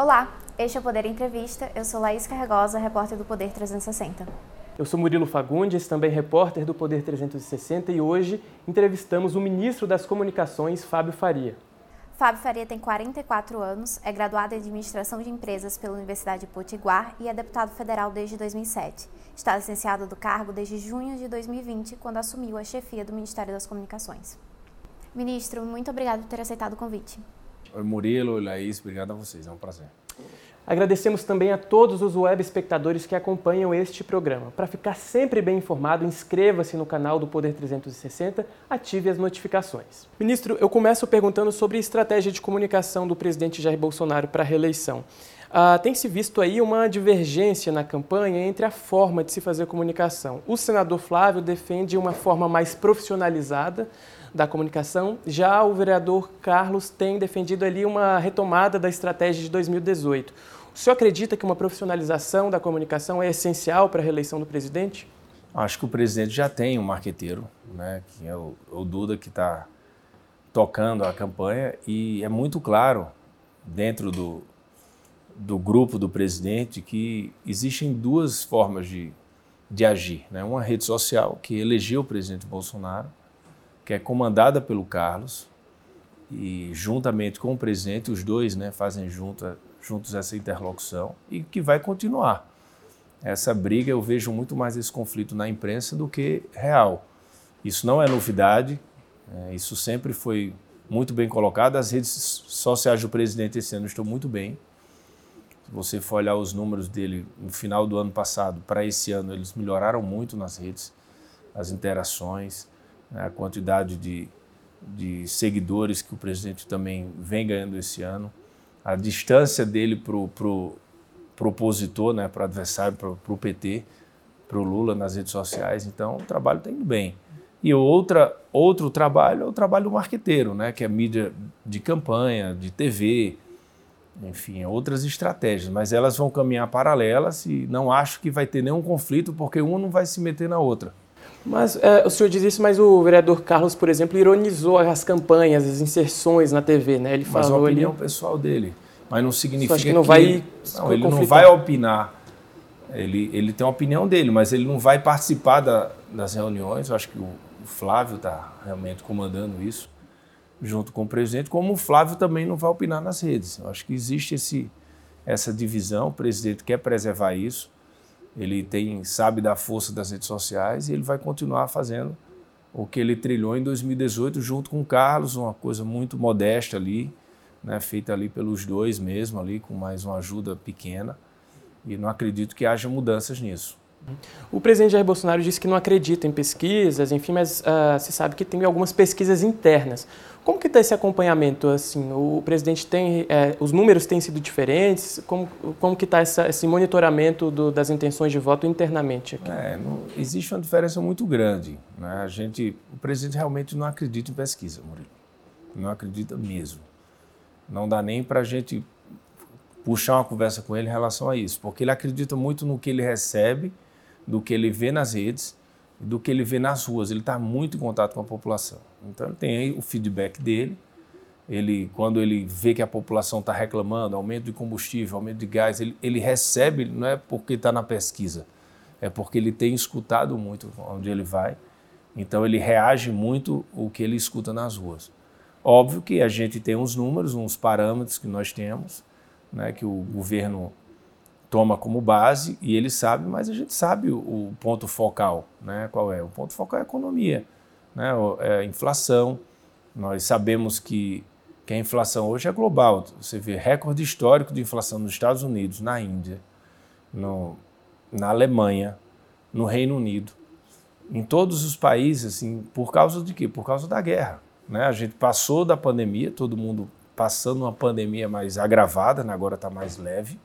Olá, este é o Poder Entrevista. Eu sou Laís Carregosa, repórter do Poder 360. Eu sou Murilo Fagundes, também repórter do Poder 360 e hoje entrevistamos o ministro das Comunicações, Fábio Faria. Fábio Faria tem 44 anos, é graduado em Administração de Empresas pela Universidade de Potiguar e é deputado federal desde 2007. Está licenciado do cargo desde junho de 2020, quando assumiu a chefia do Ministério das Comunicações. Ministro, muito obrigado por ter aceitado o convite. Murilo, Laís, obrigado a vocês, é um prazer. Agradecemos também a todos os web espectadores que acompanham este programa. Para ficar sempre bem informado, inscreva-se no canal do Poder 360, ative as notificações. Ministro, eu começo perguntando sobre a estratégia de comunicação do presidente Jair Bolsonaro para a reeleição. Ah, tem se visto aí uma divergência na campanha entre a forma de se fazer comunicação. O senador Flávio defende uma forma mais profissionalizada da comunicação, já o vereador Carlos tem defendido ali uma retomada da estratégia de 2018. O senhor acredita que uma profissionalização da comunicação é essencial para a reeleição do presidente? Acho que o presidente já tem um marqueteiro, né, que é o, o Duda que está tocando a campanha e é muito claro dentro do, do grupo do presidente que existem duas formas de, de agir. Né? Uma rede social, que elegeu o presidente Bolsonaro, que é comandada pelo Carlos, e juntamente com o presidente, os dois né, fazem junto, juntos essa interlocução, e que vai continuar. Essa briga, eu vejo muito mais esse conflito na imprensa do que real. Isso não é novidade, é, isso sempre foi muito bem colocado. As redes sociais do presidente esse ano estão muito bem se você for olhar os números dele no final do ano passado para esse ano, eles melhoraram muito nas redes, as interações, né, a quantidade de, de seguidores que o presidente também vem ganhando esse ano, a distância dele para o pro, pro opositor, né, para o adversário, para o PT, para o Lula nas redes sociais. Então, o trabalho está indo bem. E outra, outro trabalho é o trabalho do marqueteiro, né, que é mídia de campanha, de TV, enfim, outras estratégias, mas elas vão caminhar paralelas e não acho que vai ter nenhum conflito porque uma não vai se meter na outra. Mas é, o senhor diz isso, mas o vereador Carlos, por exemplo, ironizou as campanhas, as inserções na TV, né? Ele mas falou a opinião pessoal dele, mas não significa que não vai não, ele não vai opinar. Ele, ele tem a opinião dele, mas ele não vai participar da, das reuniões. Eu acho que o, o Flávio está realmente comandando isso junto com o presidente, como o Flávio também não vai opinar nas redes. Eu acho que existe esse, essa divisão, o presidente quer preservar isso, ele tem sabe da força das redes sociais e ele vai continuar fazendo o que ele trilhou em 2018 junto com o Carlos, uma coisa muito modesta ali, né, feita ali pelos dois mesmo ali, com mais uma ajuda pequena. E não acredito que haja mudanças nisso. O presidente Jair Bolsonaro disse que não acredita em pesquisas, enfim, mas uh, se sabe que tem algumas pesquisas internas. Como que está esse acompanhamento? Assim, o presidente tem, é, os números têm sido diferentes. Como, como que está esse monitoramento do, das intenções de voto internamente aqui? É, existe uma diferença muito grande. Né? A gente, o presidente realmente não acredita em pesquisa, Murilo. Não acredita mesmo. Não dá nem para a gente puxar uma conversa com ele em relação a isso, porque ele acredita muito no que ele recebe, do que ele vê nas redes do que ele vê nas ruas. Ele está muito em contato com a população. Então ele tem aí o feedback dele. Ele, quando ele vê que a população está reclamando, aumento de combustível, aumento de gás, ele, ele recebe, não é porque está na pesquisa, é porque ele tem escutado muito onde ele vai. Então ele reage muito o que ele escuta nas ruas. Óbvio que a gente tem uns números, uns parâmetros que nós temos, né, que o governo toma como base e ele sabe, mas a gente sabe o, o ponto focal, né? Qual é? O ponto focal é a economia, né? É a inflação. Nós sabemos que, que a inflação hoje é global. Você vê recorde histórico de inflação nos Estados Unidos, na Índia, no, na Alemanha, no Reino Unido, em todos os países, assim, por causa de quê? Por causa da guerra. Né? A gente passou da pandemia, todo mundo passando uma pandemia mais agravada, né? agora está mais leve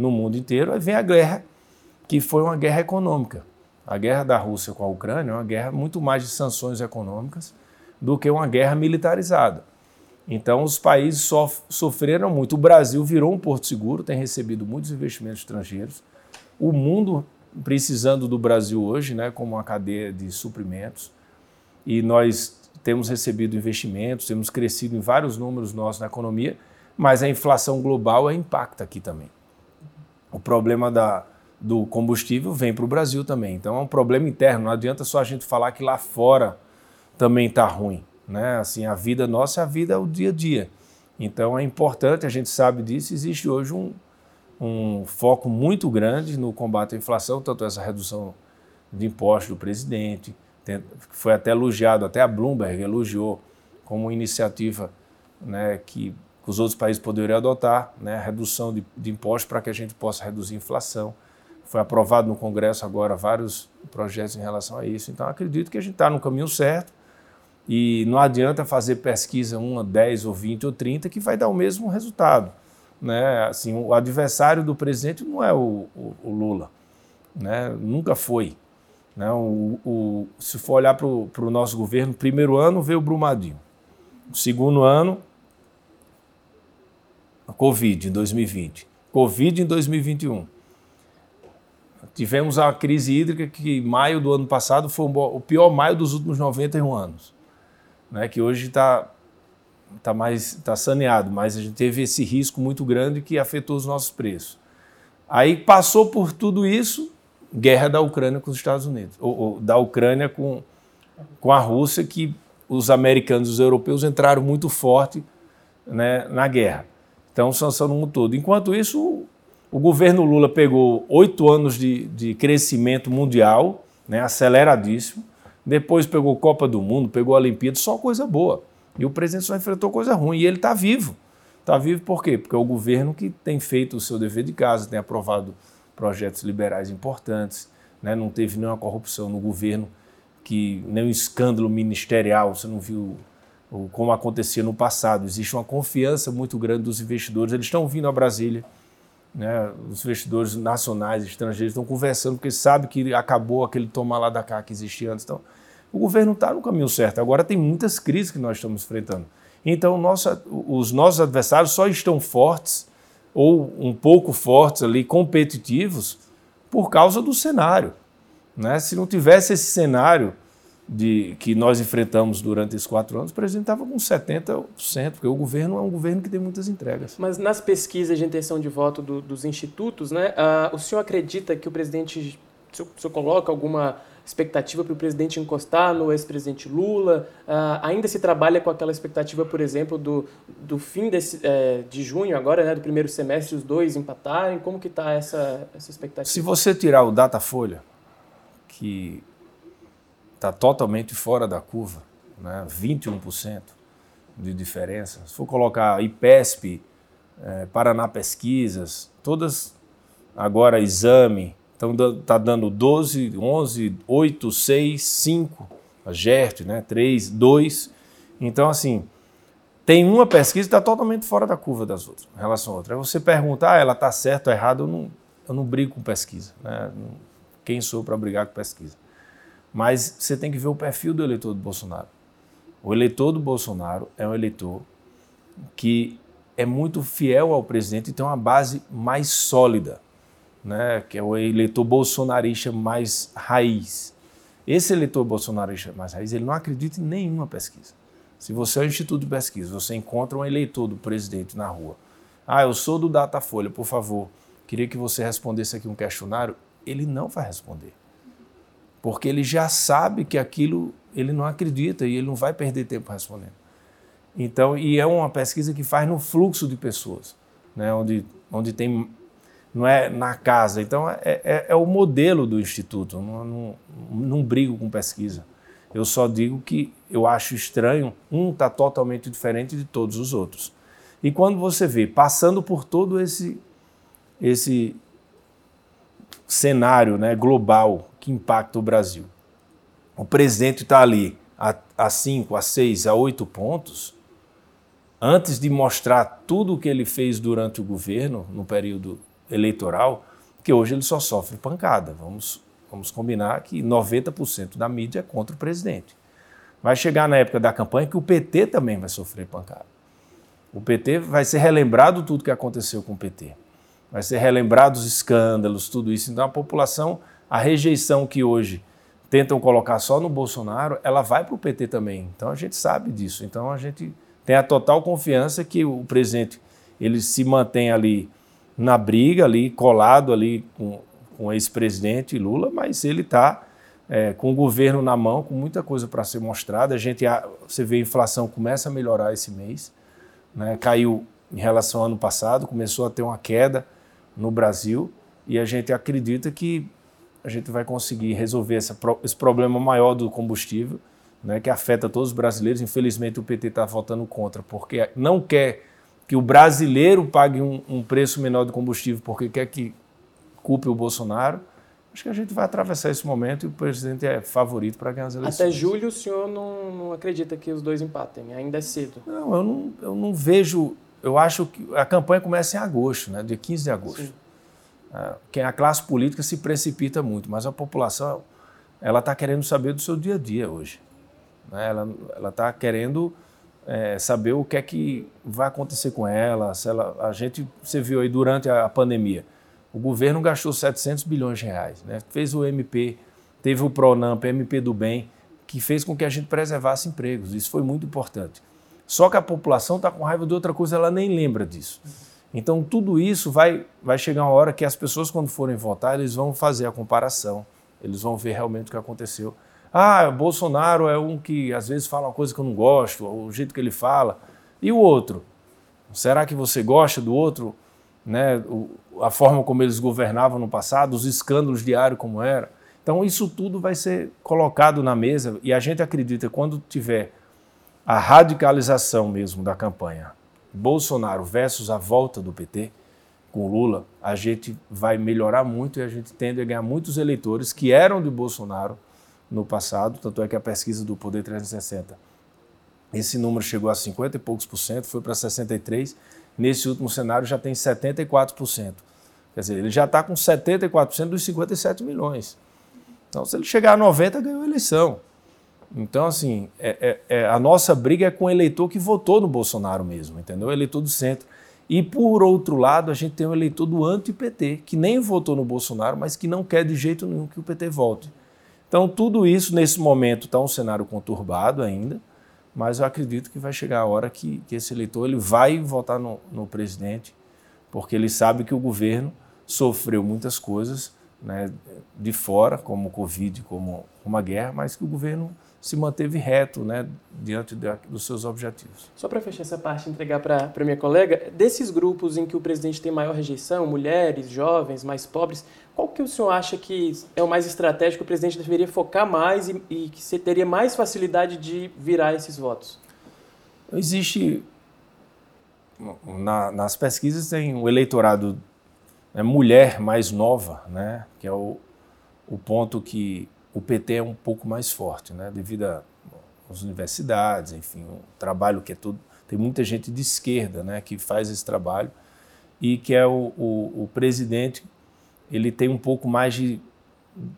no mundo inteiro, aí vem a guerra, que foi uma guerra econômica. A guerra da Rússia com a Ucrânia é uma guerra muito mais de sanções econômicas do que uma guerra militarizada. Então, os países sof sofreram muito. O Brasil virou um porto seguro, tem recebido muitos investimentos estrangeiros. O mundo precisando do Brasil hoje, né, como uma cadeia de suprimentos. E nós temos recebido investimentos, temos crescido em vários números nossos na economia, mas a inflação global impacta aqui também. O problema da, do combustível vem para o Brasil também. Então é um problema interno. Não adianta só a gente falar que lá fora também está ruim. Né? Assim, a vida nossa é a vida é o dia a dia. Então é importante, a gente sabe disso, existe hoje um, um foco muito grande no combate à inflação, tanto essa redução de impostos do presidente, foi até elogiado, até a Bloomberg elogiou como iniciativa né, que os outros países poderiam adotar, né, redução de, de impostos para que a gente possa reduzir a inflação. Foi aprovado no Congresso agora vários projetos em relação a isso. Então, acredito que a gente está no caminho certo e não adianta fazer pesquisa 1, 10 ou 20 ou 30 que vai dar o mesmo resultado. Né? Assim, o adversário do presidente não é o, o, o Lula, né? nunca foi. Né? O, o, se for olhar para o nosso governo, primeiro ano veio o Brumadinho. O segundo ano, a Covid em 2020. Covid em 2021. Tivemos a crise hídrica que maio do ano passado foi o pior maio dos últimos 91 anos. Né? Que hoje está tá mais tá saneado, mas a gente teve esse risco muito grande que afetou os nossos preços. Aí passou por tudo isso, guerra da Ucrânia com os Estados Unidos, ou, ou, da Ucrânia com, com a Rússia, que os americanos e os europeus entraram muito forte né, na guerra. Então, sanção no mundo todo. Enquanto isso, o, governo Lula pegou oito anos de, de crescimento mundial, né, aceleradíssimo, depois pegou Copa do Mundo, pegou Olimpíada, só coisa boa. E o presidente só enfrentou coisa ruim. E ele está vivo. Está vivo por quê? Porque é o governo que tem feito o seu dever de casa, tem aprovado projetos liberais importantes, né? não teve nenhuma corrupção no governo, que nenhum escândalo ministerial, você não viu como acontecia no passado. Existe uma confiança muito grande dos investidores, eles estão vindo a Brasília, né? os investidores nacionais, estrangeiros estão conversando, porque sabem que acabou aquele tomar lá da cá que existia antes. Então, o governo está no caminho certo. Agora tem muitas crises que nós estamos enfrentando. Então, nossa, os nossos adversários só estão fortes ou um pouco fortes ali, competitivos, por causa do cenário. Né? Se não tivesse esse cenário de, que nós enfrentamos durante esses quatro anos, o presidente estava com 70%, porque o governo é um governo que tem muitas entregas. Mas nas pesquisas de intenção de voto do, dos institutos, né, uh, o senhor acredita que o presidente, o senhor, o senhor coloca alguma expectativa para o presidente encostar no ex-presidente Lula? Uh, ainda se trabalha com aquela expectativa, por exemplo, do, do fim desse, é, de junho agora, né, do primeiro semestre, os dois empatarem? Como que está essa, essa expectativa? Se você tirar o Datafolha, que está totalmente fora da curva, né, 21% de diferença, se for colocar IPESP, é, Paraná Pesquisas, todas agora exame, está dando 12, 11, 8, 6, 5, a GERT, né? 3, 2. Então, assim, tem uma pesquisa que está totalmente fora da curva das outras, em relação a outra. Aí você pergunta, ah, ela está certa ou errada, eu não, eu não brigo com pesquisa. Né? Quem sou para brigar com pesquisa? Mas você tem que ver o perfil do eleitor do Bolsonaro. O eleitor do Bolsonaro é um eleitor que é muito fiel ao presidente e tem uma base mais sólida né, que é o eleitor bolsonarista mais raiz. Esse eleitor bolsonarista mais raiz, ele não acredita em nenhuma pesquisa. Se você é um instituto de pesquisa, você encontra um eleitor do presidente na rua. Ah, eu sou do Datafolha, por favor, queria que você respondesse aqui um questionário. Ele não vai responder. Porque ele já sabe que aquilo ele não acredita e ele não vai perder tempo respondendo. Então, e é uma pesquisa que faz no fluxo de pessoas, né, onde, onde tem não é na casa. Então, é, é, é o modelo do Instituto, não, não, não, brigo com pesquisa. Eu só digo que eu acho estranho, um está totalmente diferente de todos os outros. E quando você vê, passando por todo esse, esse cenário né, global que impacta o Brasil, o presidente está ali a 5, a 6, a 8 pontos, antes de mostrar tudo o que ele fez durante o governo, no período eleitoral, que hoje ele só sofre pancada. Vamos, vamos combinar que 90% da mídia é contra o presidente. Vai chegar na época da campanha que o PT também vai sofrer pancada. O PT vai ser relembrado tudo que aconteceu com o PT. Vai ser relembrado os escândalos, tudo isso. Então a população, a rejeição que hoje tentam colocar só no Bolsonaro, ela vai para o PT também. Então a gente sabe disso. Então a gente tem a total confiança que o presidente ele se mantém ali na briga, ali colado ali com, com o ex-presidente Lula, mas ele está é, com o governo na mão, com muita coisa para ser mostrada. A gente, você vê a inflação começa a melhorar esse mês, né? caiu em relação ao ano passado, começou a ter uma queda no Brasil e a gente acredita que a gente vai conseguir resolver essa, esse problema maior do combustível, né, que afeta todos os brasileiros. Infelizmente, o PT está votando contra, porque não quer que o brasileiro pague um, um preço menor de combustível, porque quer que culpe o Bolsonaro. Acho que a gente vai atravessar esse momento e o presidente é favorito para ganhar as eleições. Até julho o senhor não, não acredita que os dois empatem? Ainda é cedo. Não, eu não, eu não vejo. Eu acho que a campanha começa em agosto, né, dia 15 de agosto. Sim. É, quem a classe política se precipita muito, mas a população ela está querendo saber do seu dia a dia hoje. Né? Ela está querendo é, saber o que é que vai acontecer com ela, ela. A gente, você viu aí durante a pandemia, o governo gastou 700 bilhões de reais, né? fez o MP, teve o Pronamp, MP do Bem, que fez com que a gente preservasse empregos. Isso foi muito importante. Só que a população está com raiva de outra coisa, ela nem lembra disso. Então, tudo isso vai, vai chegar uma hora que as pessoas, quando forem votar, eles vão fazer a comparação, eles vão ver realmente o que aconteceu. Ah, Bolsonaro é um que às vezes fala uma coisa que eu não gosto, o jeito que ele fala. E o outro? Será que você gosta do outro? Né? A forma como eles governavam no passado, os escândalos diários como era. Então, isso tudo vai ser colocado na mesa e a gente acredita que quando tiver a radicalização mesmo da campanha, Bolsonaro versus a volta do PT com Lula, a gente vai melhorar muito e a gente tende a ganhar muitos eleitores que eram de Bolsonaro no passado, tanto é que a pesquisa do Poder 360, esse número chegou a 50 e poucos por cento, foi para 63, nesse último cenário já tem 74%. Quer dizer, ele já está com 74% dos 57 milhões. Então, se ele chegar a 90, ganhou a eleição. Então, assim, é, é, é, a nossa briga é com o eleitor que votou no Bolsonaro mesmo, entendeu? Eleitor do centro. E, por outro lado, a gente tem o eleitor do anti-PT, que nem votou no Bolsonaro, mas que não quer de jeito nenhum que o PT volte. Então, tudo isso, nesse momento, está um cenário conturbado ainda, mas eu acredito que vai chegar a hora que, que esse eleitor ele vai votar no, no presidente, porque ele sabe que o governo sofreu muitas coisas né, de fora, como o Covid, como uma guerra, mas que o governo se manteve reto né, diante dos seus objetivos. Só para fechar essa parte, entregar para a minha colega, desses grupos em que o presidente tem maior rejeição, mulheres, jovens, mais pobres, qual que o senhor acha que é o mais estratégico, o presidente deveria focar mais e, e que você teria mais facilidade de virar esses votos? Existe, na, nas pesquisas tem o eleitorado né, mulher mais nova, né, que é o, o ponto que o PT é um pouco mais forte, né? devido às universidades, enfim, o trabalho que é todo. Tem muita gente de esquerda né, que faz esse trabalho e que é o, o, o presidente, ele tem um pouco mais de,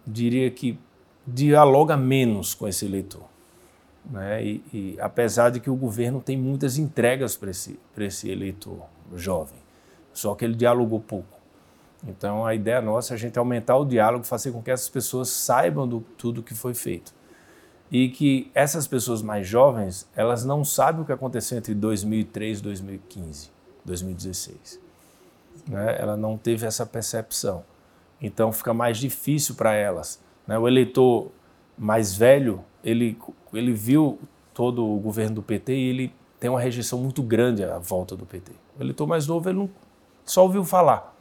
diria que, dialoga menos com esse eleitor. Né? E, e, apesar de que o governo tem muitas entregas para esse, esse eleitor jovem, só que ele dialogou pouco. Então, a ideia nossa é a gente aumentar o diálogo, fazer com que essas pessoas saibam do tudo que foi feito. E que essas pessoas mais jovens, elas não sabem o que aconteceu entre 2003 e 2015, 2016. Né? Ela não teve essa percepção. Então, fica mais difícil para elas. Né? O eleitor mais velho, ele, ele viu todo o governo do PT e ele tem uma rejeição muito grande à volta do PT. O eleitor mais novo, ele não, só ouviu falar.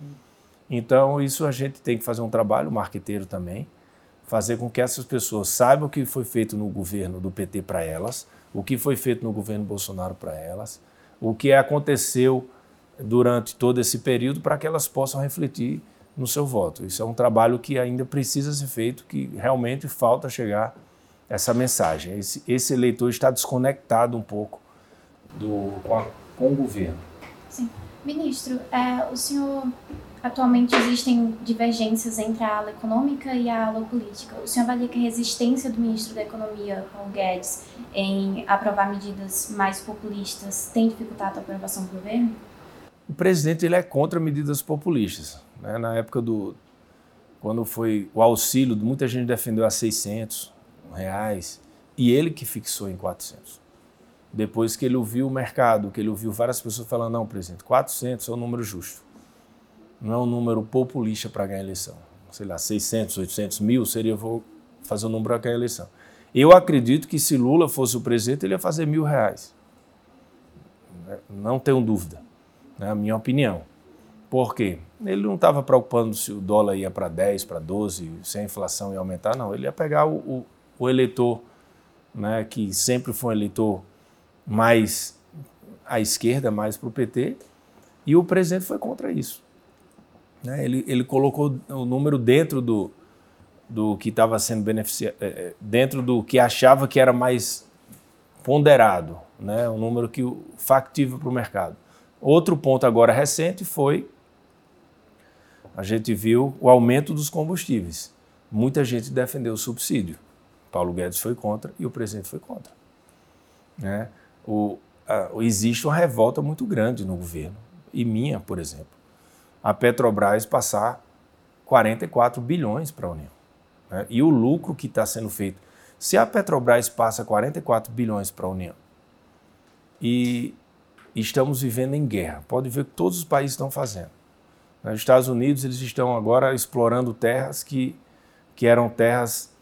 Então, isso a gente tem que fazer um trabalho, marqueteiro também, fazer com que essas pessoas saibam o que foi feito no governo do PT para elas, o que foi feito no governo Bolsonaro para elas, o que aconteceu durante todo esse período para que elas possam refletir no seu voto. Isso é um trabalho que ainda precisa ser feito, que realmente falta chegar essa mensagem. Esse, esse eleitor está desconectado um pouco do, com, a, com o governo. Sim. Ministro, é, o senhor Atualmente existem divergências entre a ala econômica e a ala política. O senhor avalia que a resistência do ministro da Economia, Paulo Guedes, em aprovar medidas mais populistas tem dificultado a aprovação do governo? O presidente ele é contra medidas populistas. Né? Na época do quando foi o auxílio, muita gente defendeu a 600 reais e ele que fixou em 400. depois que ele ouviu o mercado, que ele ouviu várias pessoas falando, não, presidente, 400 é um número justo. Não é um número populista para ganhar eleição. Sei lá, 600, 800 mil seria, vou fazer um número para ganhar eleição. Eu acredito que se Lula fosse o presidente, ele ia fazer mil reais. Não tenho dúvida, é a minha opinião. Por quê? Ele não estava preocupando se o dólar ia para 10, para 12, se a inflação ia aumentar, não. Ele ia pegar o, o, o eleitor, né, que sempre foi um eleitor mais à esquerda, mais para o PT, e o presidente foi contra isso. Né? Ele, ele colocou o número dentro do, do que estava sendo beneficiado, é, é, dentro do que achava que era mais ponderado, né? um número que factível para o mercado. Outro ponto agora recente foi a gente viu o aumento dos combustíveis. Muita gente defendeu o subsídio. Paulo Guedes foi contra e o presidente foi contra. Né? O, a, existe uma revolta muito grande no governo, e minha, por exemplo. A Petrobras passar 44 bilhões para a União. Né? E o lucro que está sendo feito. Se a Petrobras passa 44 bilhões para a União e estamos vivendo em guerra, pode ver que todos os países estão fazendo. Nos Estados Unidos, eles estão agora explorando terras que, que eram terras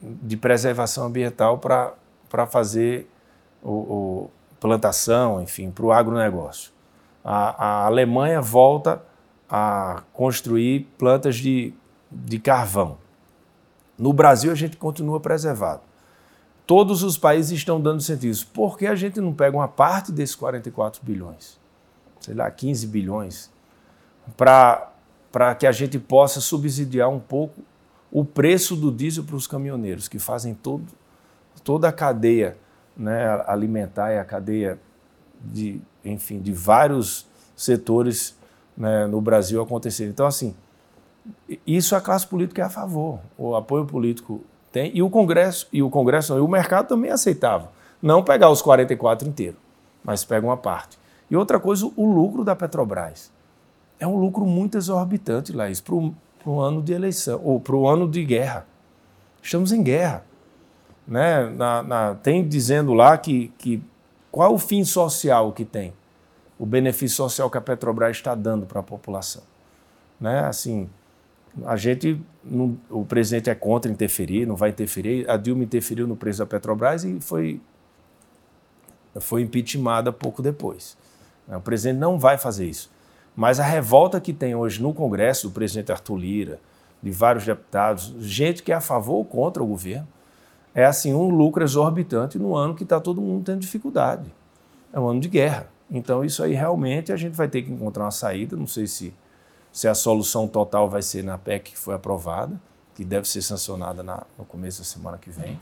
de preservação ambiental para fazer o, o, plantação, enfim, para o agronegócio. A, a Alemanha volta a construir plantas de, de carvão. No Brasil, a gente continua preservado. Todos os países estão dando sentido. Por que a gente não pega uma parte desses 44 bilhões? Sei lá, 15 bilhões para que a gente possa subsidiar um pouco o preço do diesel para os caminhoneiros, que fazem todo, toda a cadeia né, alimentar e a cadeia de, enfim, de vários setores né, no Brasil acontecer. Então, assim, isso a classe política é a favor, o apoio político tem, e o Congresso, e o Congresso, e o mercado também aceitava. Não pegar os 44 inteiros, mas pega uma parte. E outra coisa, o lucro da Petrobras é um lucro muito exorbitante, Laís, para o ano de eleição, ou para o ano de guerra. Estamos em guerra. Né? Na, na, tem dizendo lá que, que qual o fim social que tem, o benefício social que a Petrobras está dando para a população. Né? Assim, a gente, não, o presidente é contra interferir, não vai interferir. A Dilma interferiu no preço da Petrobras e foi, foi impeachmentada pouco depois. O presidente não vai fazer isso. Mas a revolta que tem hoje no Congresso, do presidente Arthur Lira, de vários deputados, gente que é a favor ou contra o governo, é assim um lucro exorbitante no ano que está todo mundo tendo dificuldade. É um ano de guerra. Então, isso aí realmente a gente vai ter que encontrar uma saída. Não sei se, se a solução total vai ser na PEC que foi aprovada, que deve ser sancionada na, no começo da semana que vem,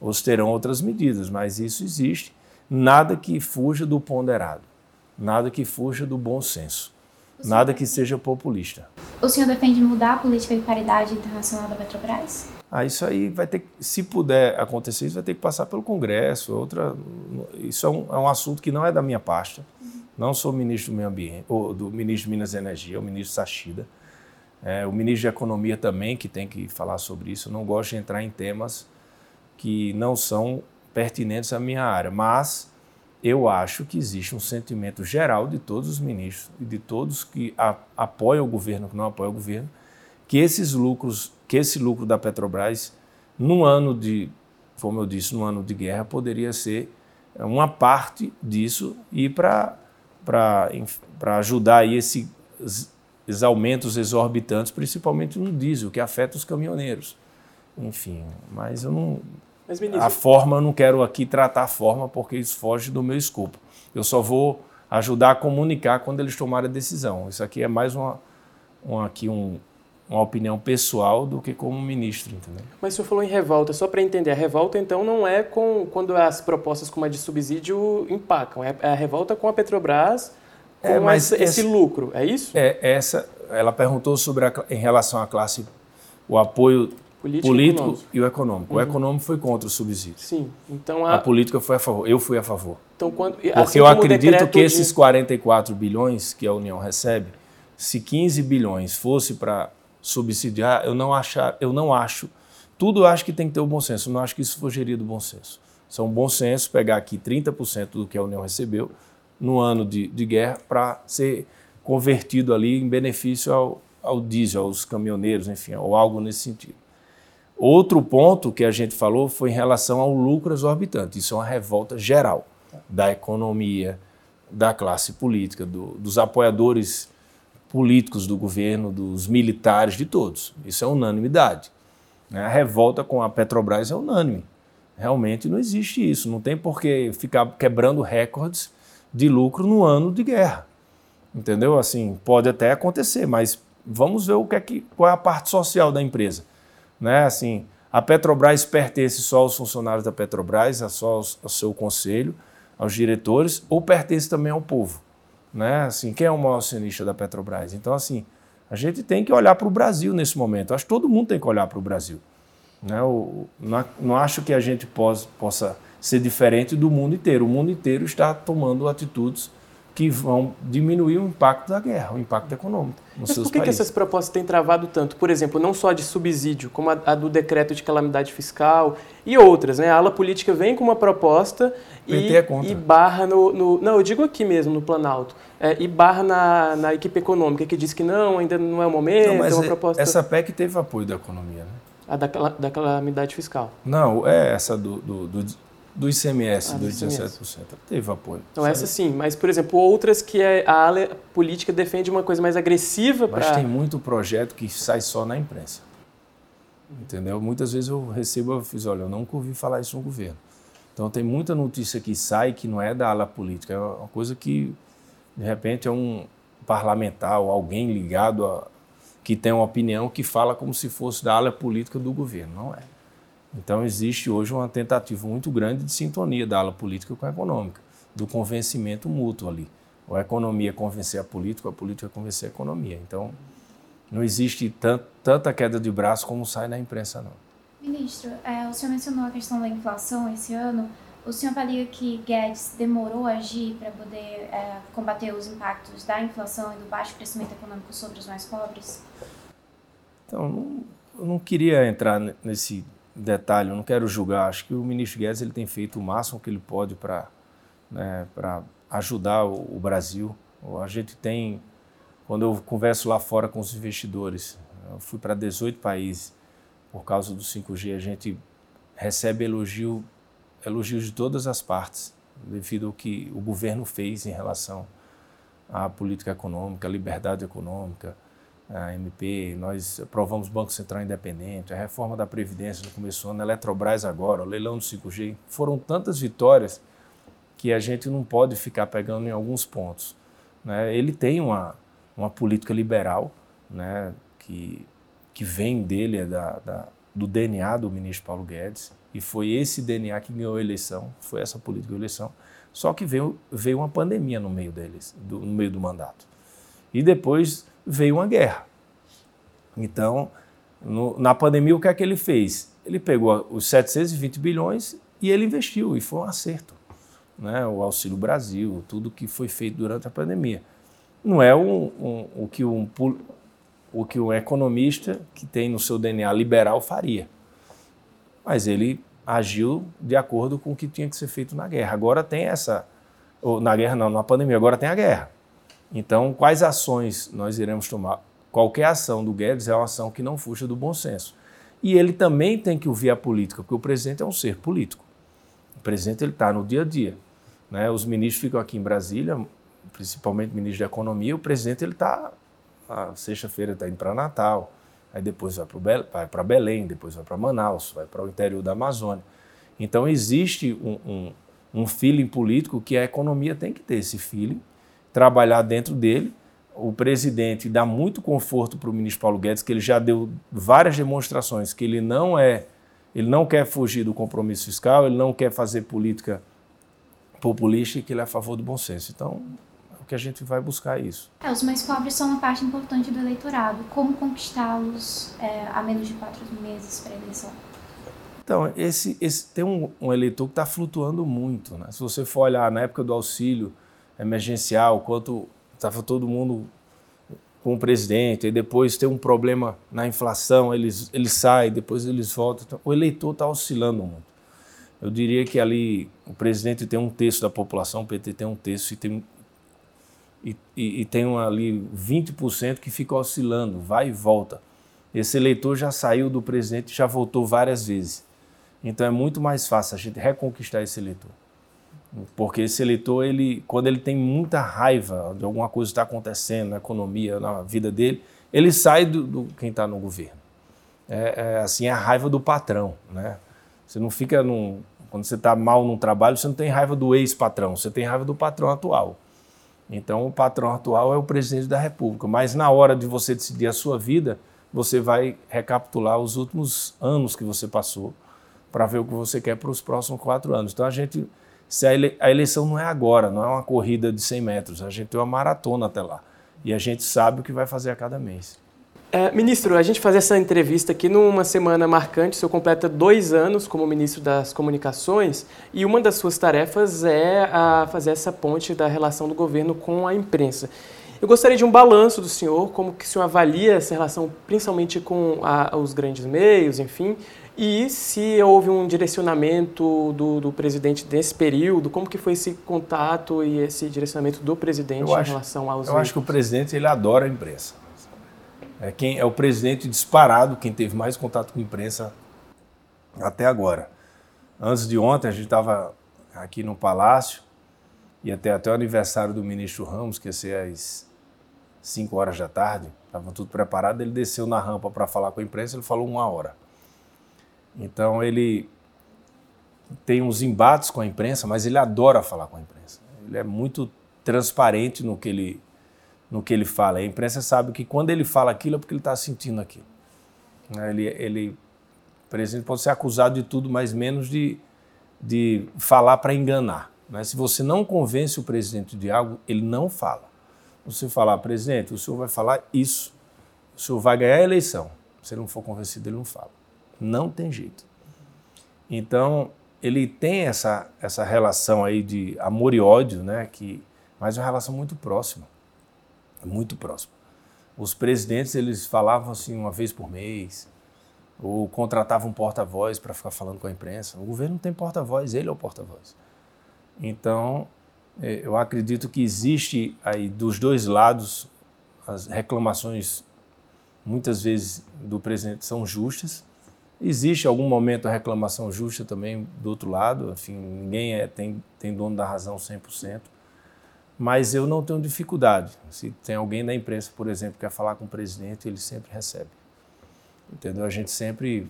ou se terão outras medidas, mas isso existe. Nada que fuja do ponderado, nada que fuja do bom senso. Nada que seja populista. O senhor defende mudar a política de paridade internacional da Petrobras? Ah, isso aí vai ter, se puder acontecer, isso vai ter que passar pelo Congresso. Outra, isso é um, é um assunto que não é da minha pasta. Não sou ministro do Meio Ambiente, ou do ministro de Minas e Energia, o ministro Sachida. É, o ministro de Economia também que tem que falar sobre isso. Eu não gosto de entrar em temas que não são pertinentes à minha área, mas eu acho que existe um sentimento geral de todos os ministros e de todos que apoiam o governo, que não apoiam o governo, que esses lucros, que esse lucro da Petrobras, no ano de, como eu disse, no ano de guerra, poderia ser uma parte disso e para ajudar aí esses, esses aumentos exorbitantes, principalmente no diesel, que afeta os caminhoneiros. Enfim, mas eu não, mas, ministro... A forma, eu não quero aqui tratar a forma, porque isso foge do meu escopo. Eu só vou ajudar a comunicar quando eles tomarem a decisão. Isso aqui é mais uma, uma, aqui um, uma opinião pessoal do que como ministro, entendeu? Mas o senhor falou em revolta, só para entender, a revolta então não é com quando as propostas como a de subsídio empacam, é, é a revolta com a Petrobras com é, mas esse, esse, lucro, é isso? É, essa, ela perguntou sobre a, em relação à classe, o apoio Político, político e, o econômico. Uhum. O econômico foi contra o subsídio. Sim. Então a... a política foi a favor. Eu fui a favor. Então quando porque assim eu acredito que de... esses 44 bilhões que a União recebe, se 15 bilhões fosse para subsidiar, eu não achar, eu não acho. Tudo eu acho que tem que ter o bom senso. Eu não acho que isso fugiria do bom senso. Isso é bom senso pegar aqui 30% do que a União recebeu no ano de, de guerra para ser convertido ali em benefício ao, ao diesel, aos caminhoneiros, enfim, ou algo nesse sentido. Outro ponto que a gente falou foi em relação ao lucro exorbitante. Isso é uma revolta geral da economia, da classe política, do, dos apoiadores políticos do governo, dos militares, de todos. Isso é unanimidade. A revolta com a Petrobras é unânime. Realmente não existe isso. Não tem por que ficar quebrando recordes de lucro no ano de guerra. Entendeu? Assim, pode até acontecer, mas vamos ver o que é que, qual é a parte social da empresa. Né? Assim, a Petrobras pertence só aos funcionários da Petrobras, só ao seu conselho, aos diretores, ou pertence também ao povo? Né? Assim, quem é o maior acionista da Petrobras? Então, assim, a gente tem que olhar para o Brasil nesse momento. Acho que todo mundo tem que olhar para o Brasil. Né? O, não, não, acho que a gente possa, possa ser diferente do mundo inteiro. O mundo inteiro está tomando atitudes que vão diminuir o impacto da guerra, o impacto econômico. Nos Mas seus por que, que essas propostas têm travado tanto? Por exemplo, não só de subsídio, como a, a, do decreto de calamidade fiscal e outras. Né? A ala política vem com uma proposta e, é e, barra no, no, Não, eu digo aqui mesmo, no Planalto. É, e barra na, na, equipe econômica, que diz que não, ainda não é o momento, não, mas é uma proposta... Essa PEC teve apoio da economia, né? A da, da calamidade fiscal. Não, é essa do, do, do, do ICMS, ah, do 17%. Teve apoio. Então, sabe? essa sim, mas, por exemplo, outras que a ala política defende uma coisa mais agressiva para. Mas tem muito projeto que sai só na imprensa. Entendeu? Muitas vezes eu recebo, eu fiz, olha, eu nunca ouvi falar isso no governo. Então tem muita notícia que sai que não é da ala política, é uma coisa que, de repente, é um parlamentar ou alguém ligado a, que tem uma opinião que fala como se fosse da ala política do governo. Não é. Então existe hoje uma tentativa muito grande de sintonia da ala política com a econômica, do convencimento mútuo ali. Ou a economia convencer a política, ou a política convencer a economia. Então não existe tant, tanta queda de braço como sai na imprensa, não. Ministro, é, o senhor mencionou a questão da inflação esse ano. O senhor avalia que Guedes demorou a agir para poder é, combater os impactos da inflação e do baixo crescimento econômico sobre os mais pobres? Então, não, eu não queria entrar nesse detalhe, eu não quero julgar. Acho que o ministro Guedes ele tem feito o máximo que ele pode para né, ajudar o, o Brasil. A gente tem, quando eu converso lá fora com os investidores, eu fui para 18 países por causa do 5G, a gente recebe elogio, elogios de todas as partes, devido ao que o governo fez em relação à política econômica, à liberdade econômica, a MP, nós aprovamos Banco Central Independente, a reforma da Previdência no começo do ano, a Eletrobras agora, o leilão do 5G. Foram tantas vitórias que a gente não pode ficar pegando em alguns pontos. Né? Ele tem uma, uma política liberal né, que, que vem dele, é da, da, do DNA do ministro Paulo Guedes, e foi esse DNA que ganhou a eleição, foi essa política de eleição. Só que veio, veio uma pandemia no meio deles, do, no meio do mandato. E depois veio uma guerra. Então, no, na pandemia, o que é que ele fez? Ele pegou os 720 bilhões e ele investiu, e foi um acerto. Né? O Auxílio Brasil, tudo que foi feito durante a pandemia. Não é um, um, o, que um, o que um economista que tem no seu DNA liberal faria. Mas ele agiu de acordo com o que tinha que ser feito na guerra. Agora tem essa. Ou na guerra não, na pandemia, agora tem a guerra. Então, quais ações nós iremos tomar? Qualquer ação do Guedes é uma ação que não fuja do bom senso. E ele também tem que ouvir a política, porque o presidente é um ser político. O presidente está no dia a dia. Né? Os ministros ficam aqui em Brasília, principalmente o ministro da Economia, o presidente ele está, sexta-feira está indo para Natal, aí depois vai para Belém, depois vai para Manaus, vai para o interior da Amazônia. Então existe um, um, um feeling político que a economia tem que ter esse feeling trabalhar dentro dele. O presidente dá muito conforto para o ministro Paulo Guedes, que ele já deu várias demonstrações que ele não é, ele não quer fugir do compromisso fiscal, ele não quer fazer política populista e que ele é a favor do bom senso. Então, é o que a gente vai buscar é isso. É, os mais pobres são uma parte importante do eleitorado. Como conquistá-los é, a menos de quatro meses para a eleição? Então, esse, esse tem um, um eleitor que está flutuando muito. Né? Se você for olhar na época do auxílio, emergencial, quanto estava todo mundo com o presidente, e depois tem um problema na inflação, eles, eles saem, depois eles voltam. Então, o eleitor está oscilando muito. eu diria que ali o presidente tem um terço da população, o PT tem um terço e tem, e, e, e tem ali 20% que fica oscilando, vai e volta. Esse eleitor já saiu do presidente, já voltou várias vezes. Então é muito mais fácil a gente reconquistar esse eleitor. Porque esse eleitor, ele, quando ele tem muita raiva de alguma coisa que está acontecendo na economia, na vida dele, ele sai do, do quem está no governo. É, é, assim, é a raiva do patrão. Né? Você não fica num, quando você está mal num trabalho, você não tem raiva do ex-patrão, você tem raiva do patrão atual. Então, o patrão atual é o presidente da República. Mas na hora de você decidir a sua vida, você vai recapitular os últimos anos que você passou para ver o que você quer para os próximos quatro anos. Então, a gente se a, ele, a eleição não é agora, não é uma corrida de 100 metros, a gente tem uma maratona até lá. E a gente sabe o que vai fazer a cada mês. É, ministro, a gente faz essa entrevista aqui numa semana marcante. O senhor completa dois anos como ministro das Comunicações e uma das suas tarefas é fazer essa ponte da relação do governo com a imprensa. Eu gostaria de um balanço do senhor, como que o senhor avalia essa relação, principalmente com a, os grandes meios, enfim, e se houve um direcionamento do, do, presidente nesse período, como que foi esse contato e esse direcionamento do presidente eu em relação aos Eu acho que o presidente ele adora a imprensa. É, quem, é o presidente disparado, quem teve mais contato com a imprensa até agora. Antes de ontem, a gente estava aqui no Palácio, e até, até o aniversário do ministro Ramos, que ia ser às 5 horas da tarde, estava tudo preparado, ele desceu na rampa para falar com a imprensa, ele falou uma hora. Então ele tem uns embates com a imprensa, mas ele adora falar com a imprensa. Ele é muito transparente no que ele, no que ele fala. A imprensa sabe que quando ele fala aquilo é porque ele está sentindo aquilo. Né, ele, ele, presidente pode ser acusado de tudo, mas menos de, de falar para enganar. Né? Se você não convence o presidente de algo, ele não fala. Você falar, presidente, o senhor vai falar isso, o senhor vai ganhar a eleição. Se ele não for convencido, ele não fala. Não tem jeito. Então, ele tem essa, essa relação aí de amor e ódio, né? Que, mas é uma relação muito próxima. Muito próxima. Os presidentes, eles falavam assim uma vez por mês, ou contratavam um porta-voz para ficar falando com a imprensa. O governo não tem porta-voz, ele é o porta-voz. Então, é, eu acredito que existe aí dos dois lados as reclamações muitas vezes do presidente são justas, Existe algum momento a reclamação justa também do outro lado, enfim, ninguém é, tem, tem dono da razão 100%, mas eu não tenho dificuldade. Se tem alguém da imprensa, por exemplo, que quer falar com o presidente, ele sempre recebe. Entendeu? A gente sempre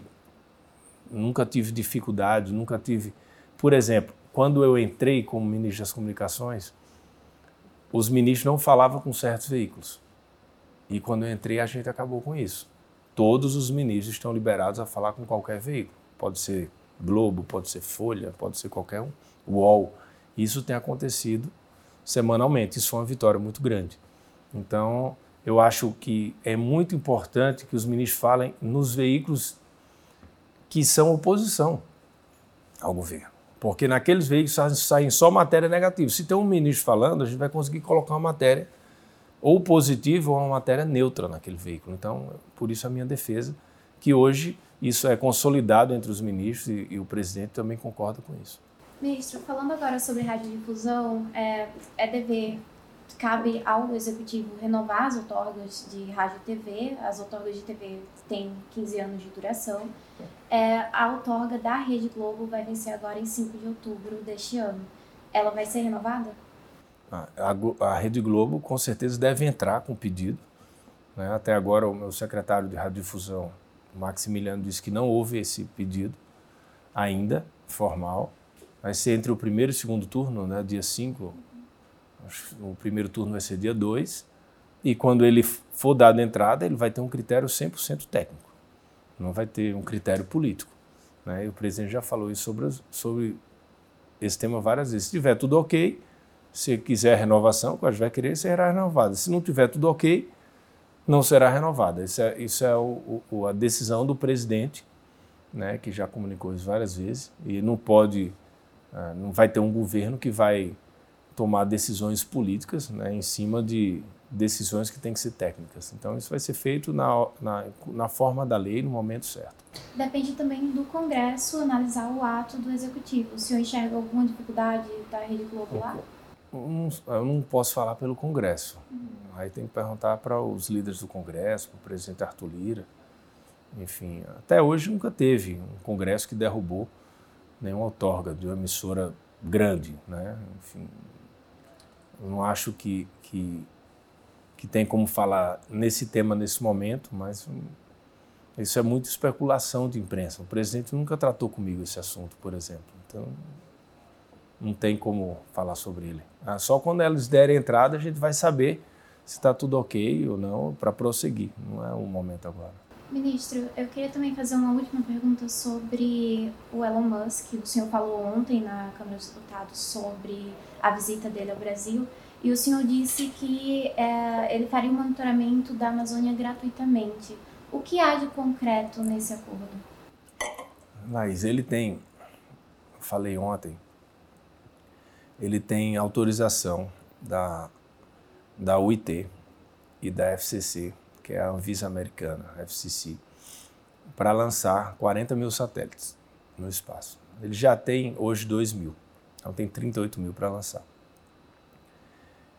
nunca tive dificuldade, nunca tive. Por exemplo, quando eu entrei como ministro das Comunicações, os ministros não falavam com certos veículos. E quando eu entrei, a gente acabou com isso todos os ministros estão liberados a falar com qualquer veículo. Pode ser Globo, pode ser Folha, pode ser qualquer um, UOL. Isso tem acontecido semanalmente. Isso foi uma vitória muito grande. Então, eu acho que é muito importante que os ministros falem nos veículos que são oposição ao governo. Porque naqueles veículos saem só matéria negativa. Se tem um ministro falando, a gente vai conseguir colocar uma matéria ou positiva ou uma matéria neutra naquele veículo. Então, por isso a minha defesa, que hoje isso é consolidado entre os ministros e, e o presidente também concorda com isso. Ministro, falando agora sobre radiodifusão, é, é dever, cabe ao Executivo renovar as outorgas de rádio e TV. As outorgas de TV têm 15 anos de duração. É, a outorga da Rede Globo vai vencer agora em 5 de outubro deste ano. Ela vai ser renovada? A, a Rede Globo com certeza deve entrar com pedido. Né? Até agora o meu secretário de radiodifusão, Maximiliano, disse que não houve esse pedido ainda, formal. Vai ser entre o primeiro e o segundo turno, né? dia 5. O primeiro turno vai ser dia 2. E quando ele for dado entrada, ele vai ter um critério 100% técnico. Não vai ter um critério político. Né? E o presidente já falou isso sobre, sobre esse tema várias vezes. Se tiver tudo ok, se quiser renovação, que vai querer, será renovada. Se não tiver tudo ok, não será renovada. Isso é, isso é o, o, a decisão do presidente, né, que já comunicou isso várias vezes, e não pode, uh, não vai ter um governo que vai tomar decisões políticas né, em cima de, decisões que têm que ser técnicas. Então, isso vai ser feito na, na, na forma da lei, no momento certo. Depende também do Congresso analisar o ato do Executivo. O senhor enxerga alguma dificuldade da Rede Globo lá? Eu não, posso falar pelo Congresso. Aí tem que perguntar para os líderes do Congresso, para o presidente Arthur Lira. Enfim, até hoje nunca teve um Congresso que derrubou nenhuma outorga de uma emissora grande. Né? Enfim, não acho que, que, que tem como falar nesse tema nesse momento, mas isso é muito especulação de imprensa. O presidente nunca tratou comigo esse assunto, por exemplo. Então, não tem como falar sobre ele. Ah, só quando eles derem entrada a gente vai saber se está tudo ok ou não para prosseguir. Não é o momento agora. Ministro, eu queria também fazer uma última pergunta sobre o Elon Musk. O senhor falou ontem na Câmara dos Deputados sobre a visita dele ao Brasil e o senhor disse que é, ele faria o um monitoramento da Amazônia gratuitamente. O que há de concreto nesse acordo? Laís, ele tem, falei ontem, ele tem autorização da, da UIT e da FCC que é a Anvisa americana, FCC, para lançar 40 mil satélites no espaço. Ele já tem hoje 2 mil, então tem 38 mil para lançar.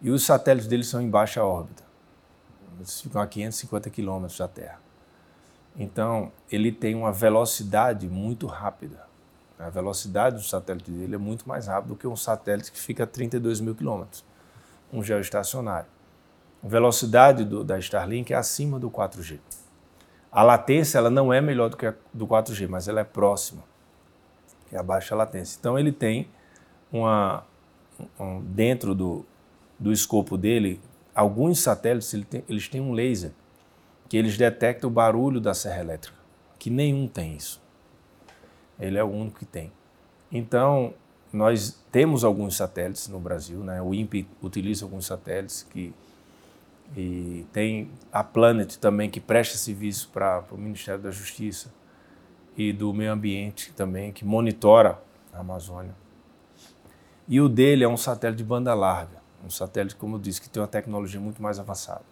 E os satélites dele são em baixa órbita, eles ficam a 550 quilômetros da Terra. Então, ele tem uma velocidade muito rápida. A velocidade do satélite dele é muito mais rápida do que um satélite que fica a 32 mil quilômetros, um geoestacionário. A velocidade do, da Starlink é acima do 4G. A latência ela não é melhor do que a do 4G, mas ela é próxima, que é a baixa latência. Então ele tem uma um, dentro do, do escopo dele, alguns satélites ele tem, eles têm um laser que eles detectam o barulho da serra elétrica, que nenhum tem isso. Ele é o único que tem. Então, nós temos alguns satélites no Brasil, né? o INPE utiliza alguns satélites que e tem a Planet também, que presta serviço para o Ministério da Justiça e do Meio Ambiente também, que monitora a Amazônia. E o dele é um satélite de banda larga, um satélite, como eu disse, que tem uma tecnologia muito mais avançada.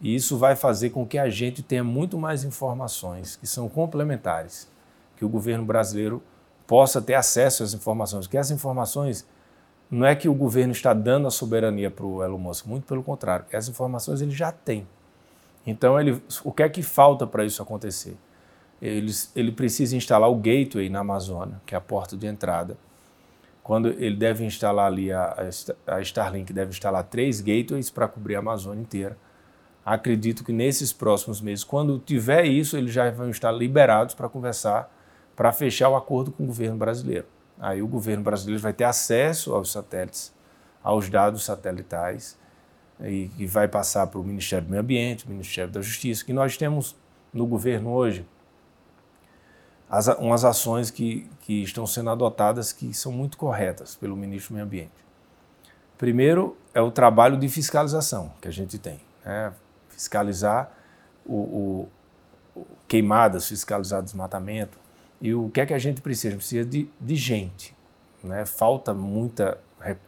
E isso vai fazer com que a gente tenha muito mais informações que são complementares, que o governo brasileiro possa ter acesso às informações, que essas informações não é que o governo está dando a soberania para o Elon Musk, muito pelo contrário. Essas informações ele já tem. Então, ele, o que é que falta para isso acontecer? Ele, ele precisa instalar o gateway na Amazônia, que é a porta de entrada. Quando ele deve instalar ali, a, a Starlink deve instalar três gateways para cobrir a Amazônia inteira. Acredito que nesses próximos meses, quando tiver isso, eles já vão estar liberados para conversar, para fechar o acordo com o governo brasileiro. Aí o governo brasileiro vai ter acesso aos satélites, aos dados satelitais, e, e vai passar para o Ministério do Meio Ambiente, o Ministério da Justiça, que nós temos no governo hoje as, umas ações que, que estão sendo adotadas que são muito corretas pelo ministro do Meio Ambiente. Primeiro é o trabalho de fiscalização que a gente tem, né? fiscalizar o, o, queimadas, fiscalizar desmatamento, e o que é que a gente precisa? Precisa de, de gente. Né? Falta muita,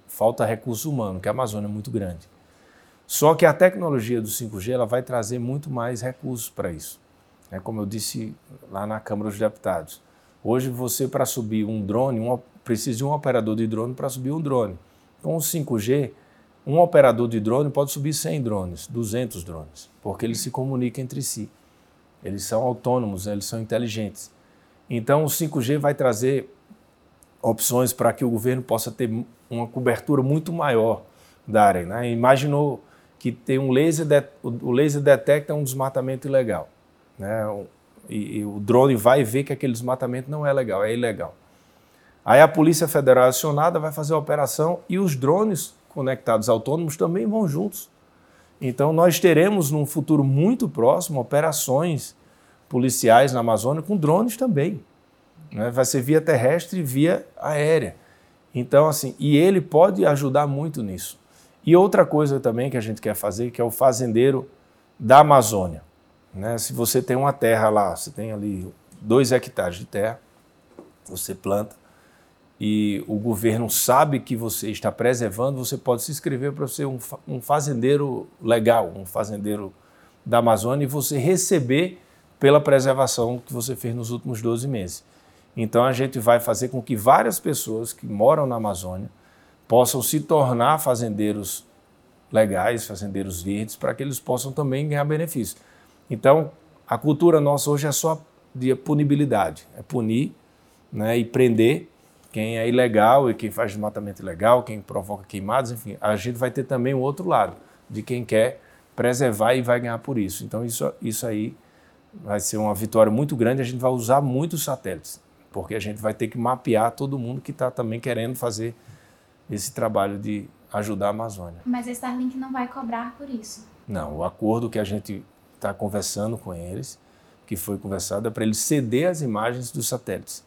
falta recurso humano, que a Amazônia é muito grande. Só que a tecnologia do 5G ela vai trazer muito mais recursos para isso. É como eu disse lá na Câmara dos Deputados. Hoje você para subir um drone, um, precisa de um operador de drone para subir um drone. Com o 5G, um operador de drone pode subir 100 drones, 200 drones, porque eles se comunicam entre si. Eles são autônomos, eles são inteligentes. Então, o 5G vai trazer opções para que o governo possa ter uma cobertura muito maior da área. Né? Imaginou que tem um laser, de, o laser detecta um desmatamento ilegal. Né? E, e, o drone vai ver que aquele desmatamento não é legal, é ilegal. Aí a Polícia Federal acionada vai fazer a operação e os drones conectados autônomos também vão juntos. Então nós teremos num futuro muito próximo operações policiais na Amazônia com drones também. Né? Vai ser via terrestre e via aérea. Então, assim, e ele pode ajudar muito nisso. E outra coisa também que a gente quer fazer, que é o fazendeiro da Amazônia. Né? Se você tem uma terra lá, você tem ali dois hectares de terra, você planta, e o governo sabe que você está preservando, você pode se inscrever para ser um, um fazendeiro legal, um fazendeiro da Amazônia e você receber pela preservação que você fez nos últimos 12 meses. Então a gente vai fazer com que várias pessoas que moram na Amazônia possam se tornar fazendeiros legais, fazendeiros verdes, para que eles possam também ganhar benefícios. Então, a cultura nossa hoje é só de punibilidade, é punir né, e prender quem é ilegal e quem faz desmatamento ilegal, quem provoca queimadas, enfim. A gente vai ter também o outro lado, de quem quer preservar e vai ganhar por isso. Então, isso, isso aí vai ser uma vitória muito grande. A gente vai usar muitos satélites, porque a gente vai ter que mapear todo mundo que está também querendo fazer esse trabalho de ajudar a Amazônia. Mas a Starlink não vai cobrar por isso? Não, o acordo que a gente está conversando com eles, que foi conversado, é para eles ceder as imagens dos satélites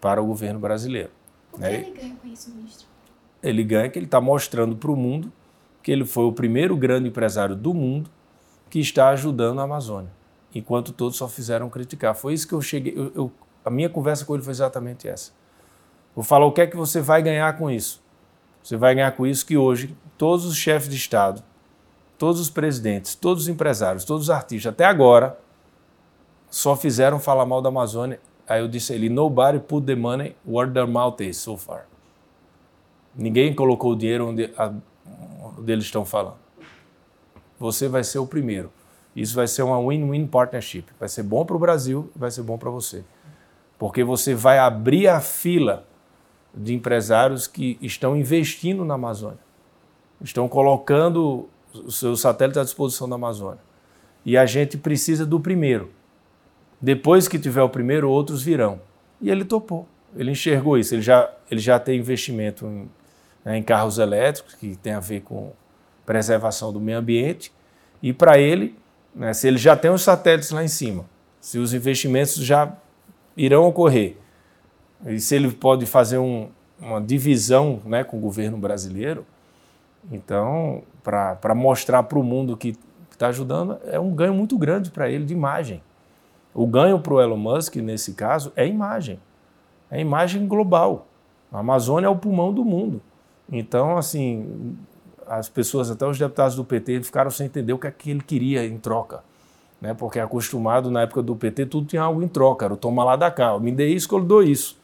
para o governo brasileiro. O que né? ele ganha com isso, ministro? Ele ganha que ele está mostrando para o mundo que ele foi o primeiro grande empresário do mundo que está ajudando a Amazônia, enquanto todos só fizeram criticar. Foi isso que eu cheguei. Eu, eu, a minha conversa com ele foi exatamente essa. Vou falar o que é que você vai ganhar com isso. Você vai ganhar com isso que hoje todos os chefes de Estado, todos os presidentes, todos os empresários, todos os artistas, até agora, só fizeram falar mal da Amazônia. Aí eu disse a ele: Nobody put the money where their mouth is so far. Ninguém colocou o dinheiro onde, a, onde eles estão falando. Você vai ser o primeiro. Isso vai ser uma win-win partnership. Vai ser bom para o Brasil vai ser bom para você. Porque você vai abrir a fila de empresários que estão investindo na Amazônia, estão colocando os seus satélites à disposição da Amazônia. E a gente precisa do primeiro. Depois que tiver o primeiro, outros virão. E ele topou. Ele enxergou isso. Ele já, ele já tem investimento em, né, em carros elétricos, que tem a ver com preservação do meio ambiente. E para ele, né, se ele já tem os satélites lá em cima, se os investimentos já irão ocorrer, e se ele pode fazer um, uma divisão né, com o governo brasileiro, então, para mostrar para o mundo que está ajudando, é um ganho muito grande para ele de imagem. O ganho para o Elon Musk, nesse caso, é imagem. É imagem global. A Amazônia é o pulmão do mundo. Então, assim, as pessoas, até os deputados do PT, ficaram sem entender o que, é que ele queria em troca. Né? Porque acostumado, na época do PT, tudo tinha algo em troca. Era o toma lá da cá. Me dê isso que eu lhe dou isso.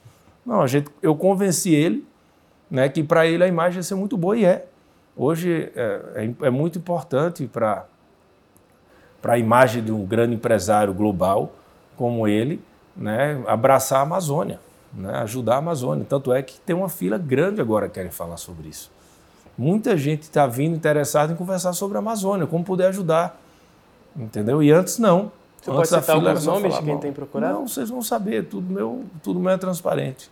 Não, a gente, eu convenci ele né, que para ele a imagem ia ser muito boa e é. Hoje é, é, é muito importante para a imagem de um grande empresário global como ele né, abraçar a Amazônia, né, ajudar a Amazônia. Tanto é que tem uma fila grande agora que querem falar sobre isso. Muita gente está vindo interessada em conversar sobre a Amazônia, como poder ajudar. Entendeu? E antes não. Você antes pode citar alguns nomes de quem tem procurado? Não, vocês vão saber, tudo meu, tudo meu é transparente.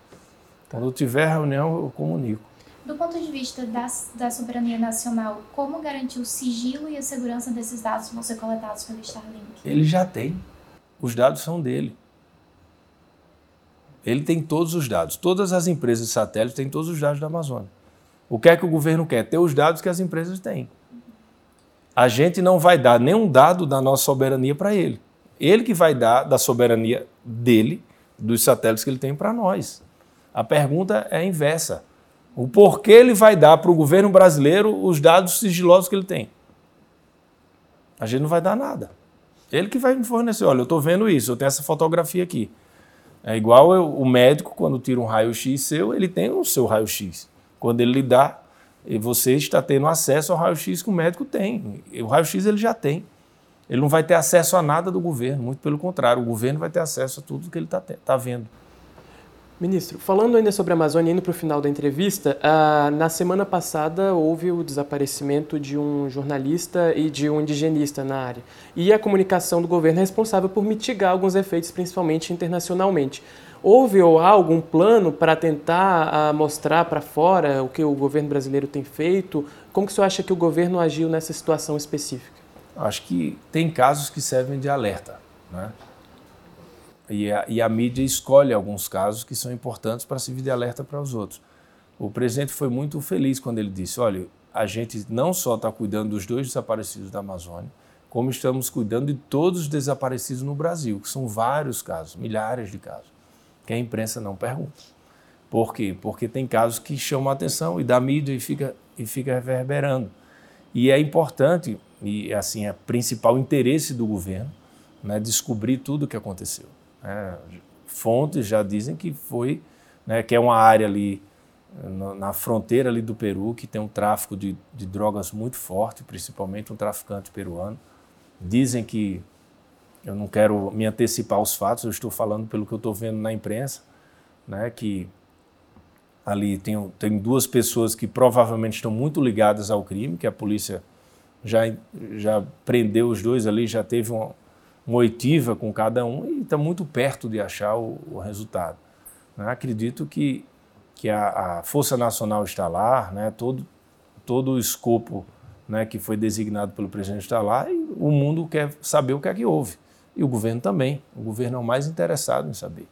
Quando tiver reunião, eu comunico. Do ponto de vista da, da soberania nacional, como garantir o sigilo e a segurança desses dados que vão ser coletados pelo Starlink? Ele já tem. Os dados são dele. Ele tem todos os dados. Todas as empresas de satélite têm todos os dados da Amazônia. O que é que o governo quer? Ter os dados que as empresas têm. A gente não vai dar nenhum dado da nossa soberania para ele. Ele que vai dar da soberania dele, dos satélites que ele tem para nós. A pergunta é inversa. O porquê ele vai dar para o governo brasileiro os dados sigilosos que ele tem? A gente não vai dar nada. Ele que vai me fornecer. Olha, eu estou vendo isso, eu tenho essa fotografia aqui. É igual eu, o médico, quando tira um raio-x seu, ele tem o seu raio-x. Quando ele lhe dá, você está tendo acesso ao raio-x que o médico tem. O raio-x ele já tem. Ele não vai ter acesso a nada do governo, muito pelo contrário, o governo vai ter acesso a tudo que ele está tá vendo. Ministro, falando ainda sobre a Amazônia, indo para o final da entrevista, uh, na semana passada houve o desaparecimento de um jornalista e de um indigenista na área. E a comunicação do governo é responsável por mitigar alguns efeitos, principalmente internacionalmente. Houve ou há algum plano para tentar uh, mostrar para fora o que o governo brasileiro tem feito? Como que o senhor acha que o governo agiu nessa situação específica? Acho que tem casos que servem de alerta. Né? E a, e a mídia escolhe alguns casos que são importantes para servir de alerta para os outros. O presidente foi muito feliz quando ele disse: olha, a gente não só está cuidando dos dois desaparecidos da Amazônia, como estamos cuidando de todos os desaparecidos no Brasil, que são vários casos, milhares de casos, que a imprensa não pergunta. Por quê? Porque tem casos que chamam a atenção e da mídia e fica, e fica reverberando. E é importante, e assim, é principal interesse do governo, né, descobrir tudo o que aconteceu. É, fontes já dizem que foi, né, que é uma área ali na fronteira ali do Peru que tem um tráfico de, de drogas muito forte, principalmente um traficante peruano. Dizem que eu não quero me antecipar aos fatos, eu estou falando pelo que eu estou vendo na imprensa, né, que ali tem, tem duas pessoas que provavelmente estão muito ligadas ao crime, que a polícia já, já prendeu os dois ali, já teve uma, uma oitiva com cada um e está muito perto de achar o, o resultado. Né? Acredito que, que a, a, Força Nacional está lá, né? todo, todo o escopo né, que foi designado pelo presidente está lá e o mundo quer saber o que é que houve. E o governo também. O governo é o mais interessado em saber,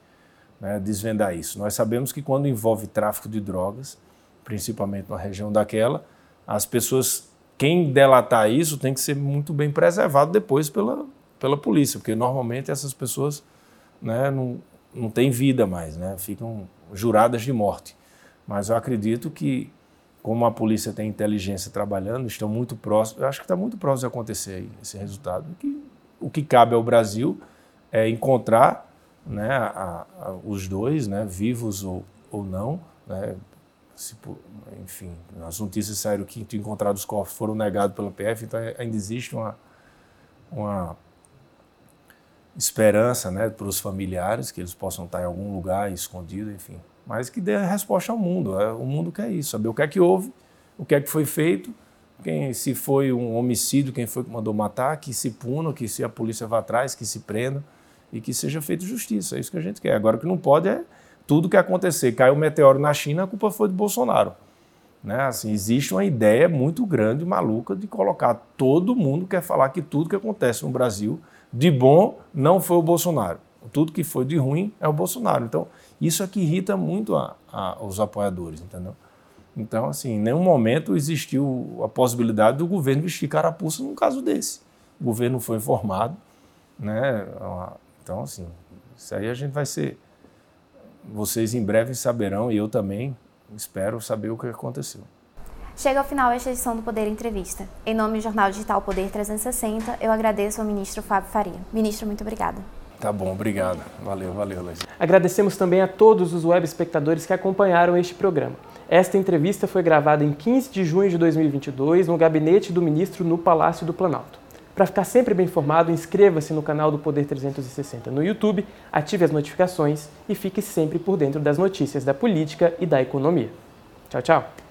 né, desvendar isso. Nós sabemos que quando envolve tráfico de drogas, principalmente na região daquela, as pessoas, quem delatar isso tem que ser muito bem preservado depois pela, pela polícia, porque normalmente essas pessoas né, não, não têm vida mais, né, ficam juradas de morte. Mas eu acredito que, como a polícia tem inteligência trabalhando, estão muito próximos, eu acho que está muito próximo de acontecer aí, esse resultado. Que, o que cabe ao Brasil é encontrar né, a, a, os dois, né, vivos ou, ou não, né, se, enfim, as notícias saíram que encontrados os corpos foram negados pela PF, então ainda existe uma, uma esperança né, para os familiares, que eles possam estar em algum lugar escondido, enfim. Mas que dê resposta ao mundo. É, o mundo quer isso, saber o que é que houve, o que é que foi feito, quem se foi um homicídio, quem foi que mandou matar, que se puna, que se a polícia vá atrás, que se prenda e que seja feita justiça. É isso que a gente quer. Agora o que não pode é tudo que acontecer. Caiu um meteoro na China, a culpa foi do Bolsonaro. Né? Assim, existe uma ideia muito grande, maluca, de colocar todo mundo quer falar que tudo que acontece no Brasil de bom não foi o Bolsonaro. Tudo que foi de ruim é o Bolsonaro. Então, isso é que irrita muito a, a, os apoiadores, entendeu? Então, assim, em nenhum momento existiu a possibilidade do governo vestir carapuça num caso desse. O governo foi informado, né? Então, assim, isso aí a gente vai ser. Vocês em breve saberão, e eu também espero saber o que aconteceu. Chega ao final esta edição do Poder Entrevista. Em nome do Jornal Digital Poder 360, eu agradeço ao ministro Fábio Faria. Ministro, muito obrigada. Tá bom, obrigado. Valeu, valeu, Laís. Agradecemos também a todos os web espectadores que acompanharam este programa. Esta entrevista foi gravada em 15 de junho de 2022 no gabinete do ministro no Palácio do Planalto. Para ficar sempre bem informado, inscreva-se no canal do Poder 360 no YouTube, ative as notificações e fique sempre por dentro das notícias da política e da economia. Tchau, tchau.